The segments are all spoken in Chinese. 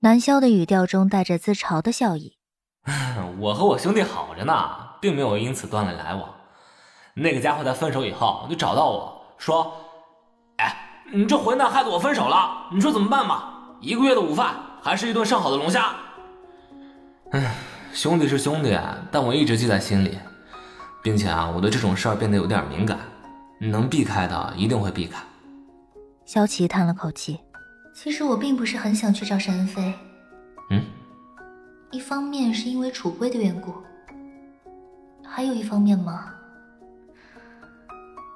南萧的语调中带着自嘲的笑意。我和我兄弟好着呢，并没有因此断了来往。那个家伙在分手以后就找到我说：“哎，你这混蛋害得我分手了，你说怎么办吧？一个月的午饭还是一顿上好的龙虾。”哎，兄弟是兄弟，但我一直记在心里，并且啊，我对这种事儿变得有点敏感，能避开的一定会避开。萧琪叹了口气。其实我并不是很想去找沈恩飞。嗯，一方面是因为楚归的缘故，还有一方面嘛，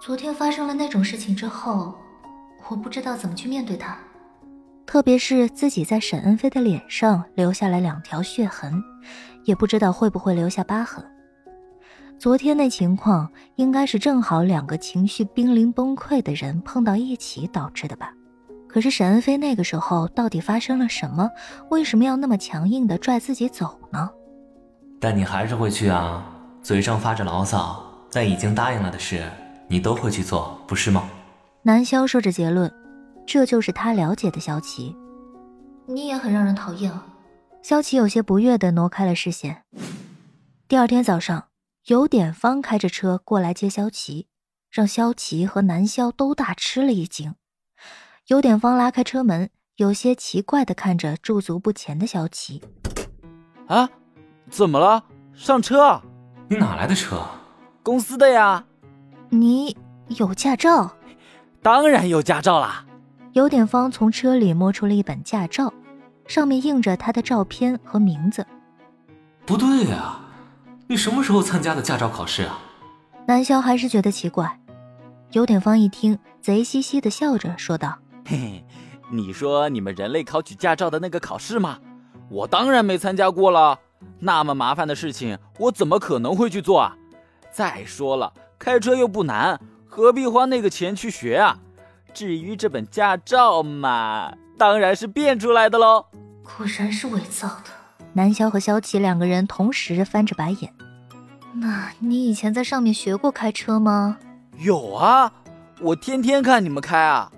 昨天发生了那种事情之后，我不知道怎么去面对他。特别是自己在沈恩飞的脸上留下了两条血痕，也不知道会不会留下疤痕。昨天那情况，应该是正好两个情绪濒临崩溃的人碰到一起导致的吧。可是沈恩飞那个时候到底发生了什么？为什么要那么强硬的拽自己走呢？但你还是会去啊，嘴上发着牢骚，但已经答应了的事，你都会去做，不是吗？南萧说着结论，这就是他了解的萧琪。你也很让人讨厌啊。萧琪有些不悦的挪开了视线。第二天早上，尤典芳开着车过来接萧琪，让萧琪和南萧都大吃了一惊。有点方拉开车门，有些奇怪的看着驻足不前的萧琪。啊，怎么了？上车！你哪来的车？公司的呀。你有驾照？当然有驾照啦。尤典芳从车里摸出了一本驾照，上面印着他的照片和名字。不对呀，你什么时候参加的驾照考试啊？南萧还是觉得奇怪。尤典芳一听，贼兮兮的笑着说道。嘿嘿，你说你们人类考取驾照的那个考试吗？我当然没参加过了，那么麻烦的事情，我怎么可能会去做啊？再说了，开车又不难，何必花那个钱去学啊？至于这本驾照嘛，当然是变出来的喽。果然是伪造的。南萧和萧琪两个人同时翻着白眼。那你以前在上面学过开车吗？有啊，我天天看你们开啊。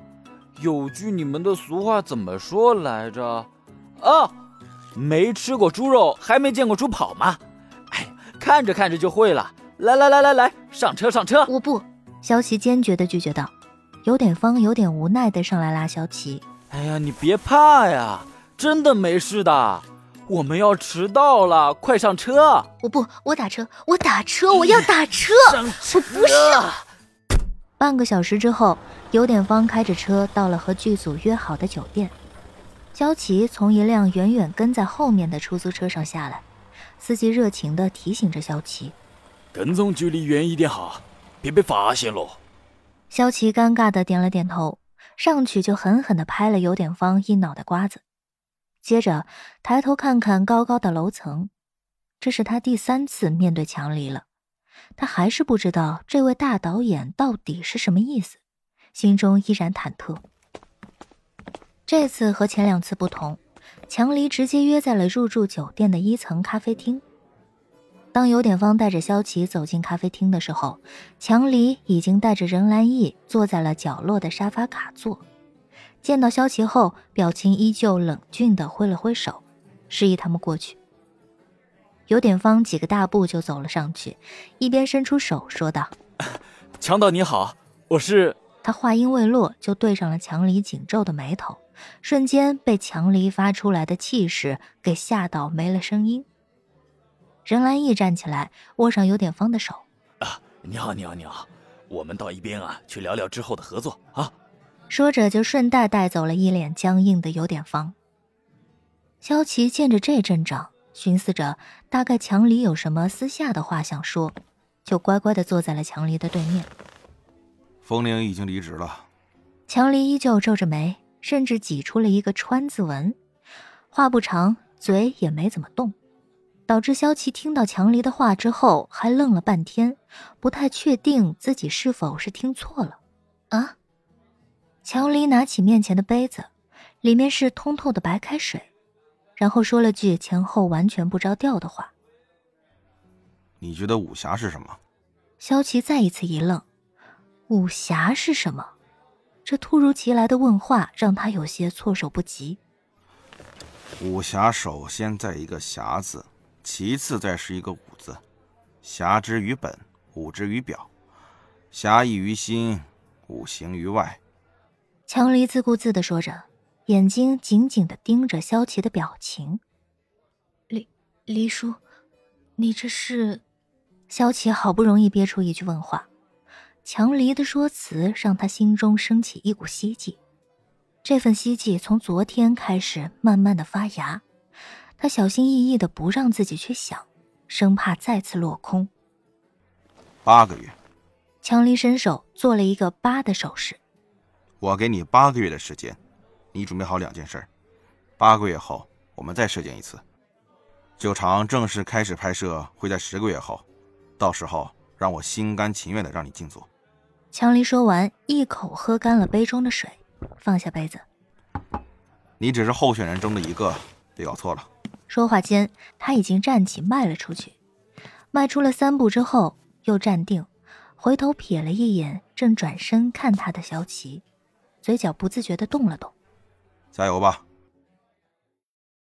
有句你们的俗话怎么说来着？哦，没吃过猪肉，还没见过猪跑吗？哎，看着看着就会了。来来来来来，上车上车！我不，萧琪坚决的拒绝道。有点方有点无奈的上来拉萧琪。哎呀，你别怕呀，真的没事的。我们要迟到了，快上车！我不，我打车，我打车，我要打车！上车！我不是。半个小时之后。尤典芳开着车到了和剧组约好的酒店，萧琪从一辆远远跟在后面的出租车上下来，司机热情地提醒着肖琪：“跟踪距离远一点哈，别被发现喽。”肖琪尴尬地点了点头，上去就狠狠地拍了尤典芳一脑袋瓜子，接着抬头看看高高的楼层，这是他第三次面对强离了，他还是不知道这位大导演到底是什么意思。心中依然忐忑。这次和前两次不同，强离直接约在了入住酒店的一层咖啡厅。当有点方带着萧琪走进咖啡厅的时候，强离已经带着任兰义坐在了角落的沙发卡座。见到萧琪后，表情依旧冷峻的挥了挥手，示意他们过去。有点方几个大步就走了上去，一边伸出手说道：“强导你好，我是……”他话音未落，就对上了强离紧皱的眉头，瞬间被强离发出来的气势给吓到没了声音。任兰义站起来，握上有点方的手：“啊，你好，你好，你好，我们到一边啊，去聊聊之后的合作啊。”说着就顺带带走了一脸僵硬的有点方。萧琪见着这阵仗，寻思着大概强离有什么私下的话想说，就乖乖的坐在了强离的对面。风铃已经离职了，强离依旧皱着眉，甚至挤出了一个川字纹。话不长，嘴也没怎么动，导致萧琪听到强离的话之后，还愣了半天，不太确定自己是否是听错了。啊！强离拿起面前的杯子，里面是通透的白开水，然后说了句前后完全不着调的话：“你觉得武侠是什么？”萧琪再一次一愣。武侠是什么？这突如其来的问话让他有些措手不及。武侠首先在一个侠字，其次再是一个武字。侠之于本，武之于表。侠义于心，武行于外。强离自顾自的说着，眼睛紧紧的盯着萧琪的表情。黎黎叔，你这是？萧琪好不容易憋出一句问话，强离的说辞让他心中升起一股希冀。这份希冀从昨天开始慢慢的发芽，他小心翼翼的不让自己去想，生怕再次落空。八个月。强离伸手做了一个八的手势。我给你八个月的时间，你准备好两件事。八个月后我们再射箭一次。九场正式开始拍摄会在十个月后，到时候让我心甘情愿的让你进组。强离说完，一口喝干了杯中的水，放下杯子。你只是候选人中的一个，别搞错了。说话间，他已经站起迈了出去，迈出了三步之后又站定。回头瞥了一眼正转身看他的萧琪，嘴角不自觉的动了动。加油吧！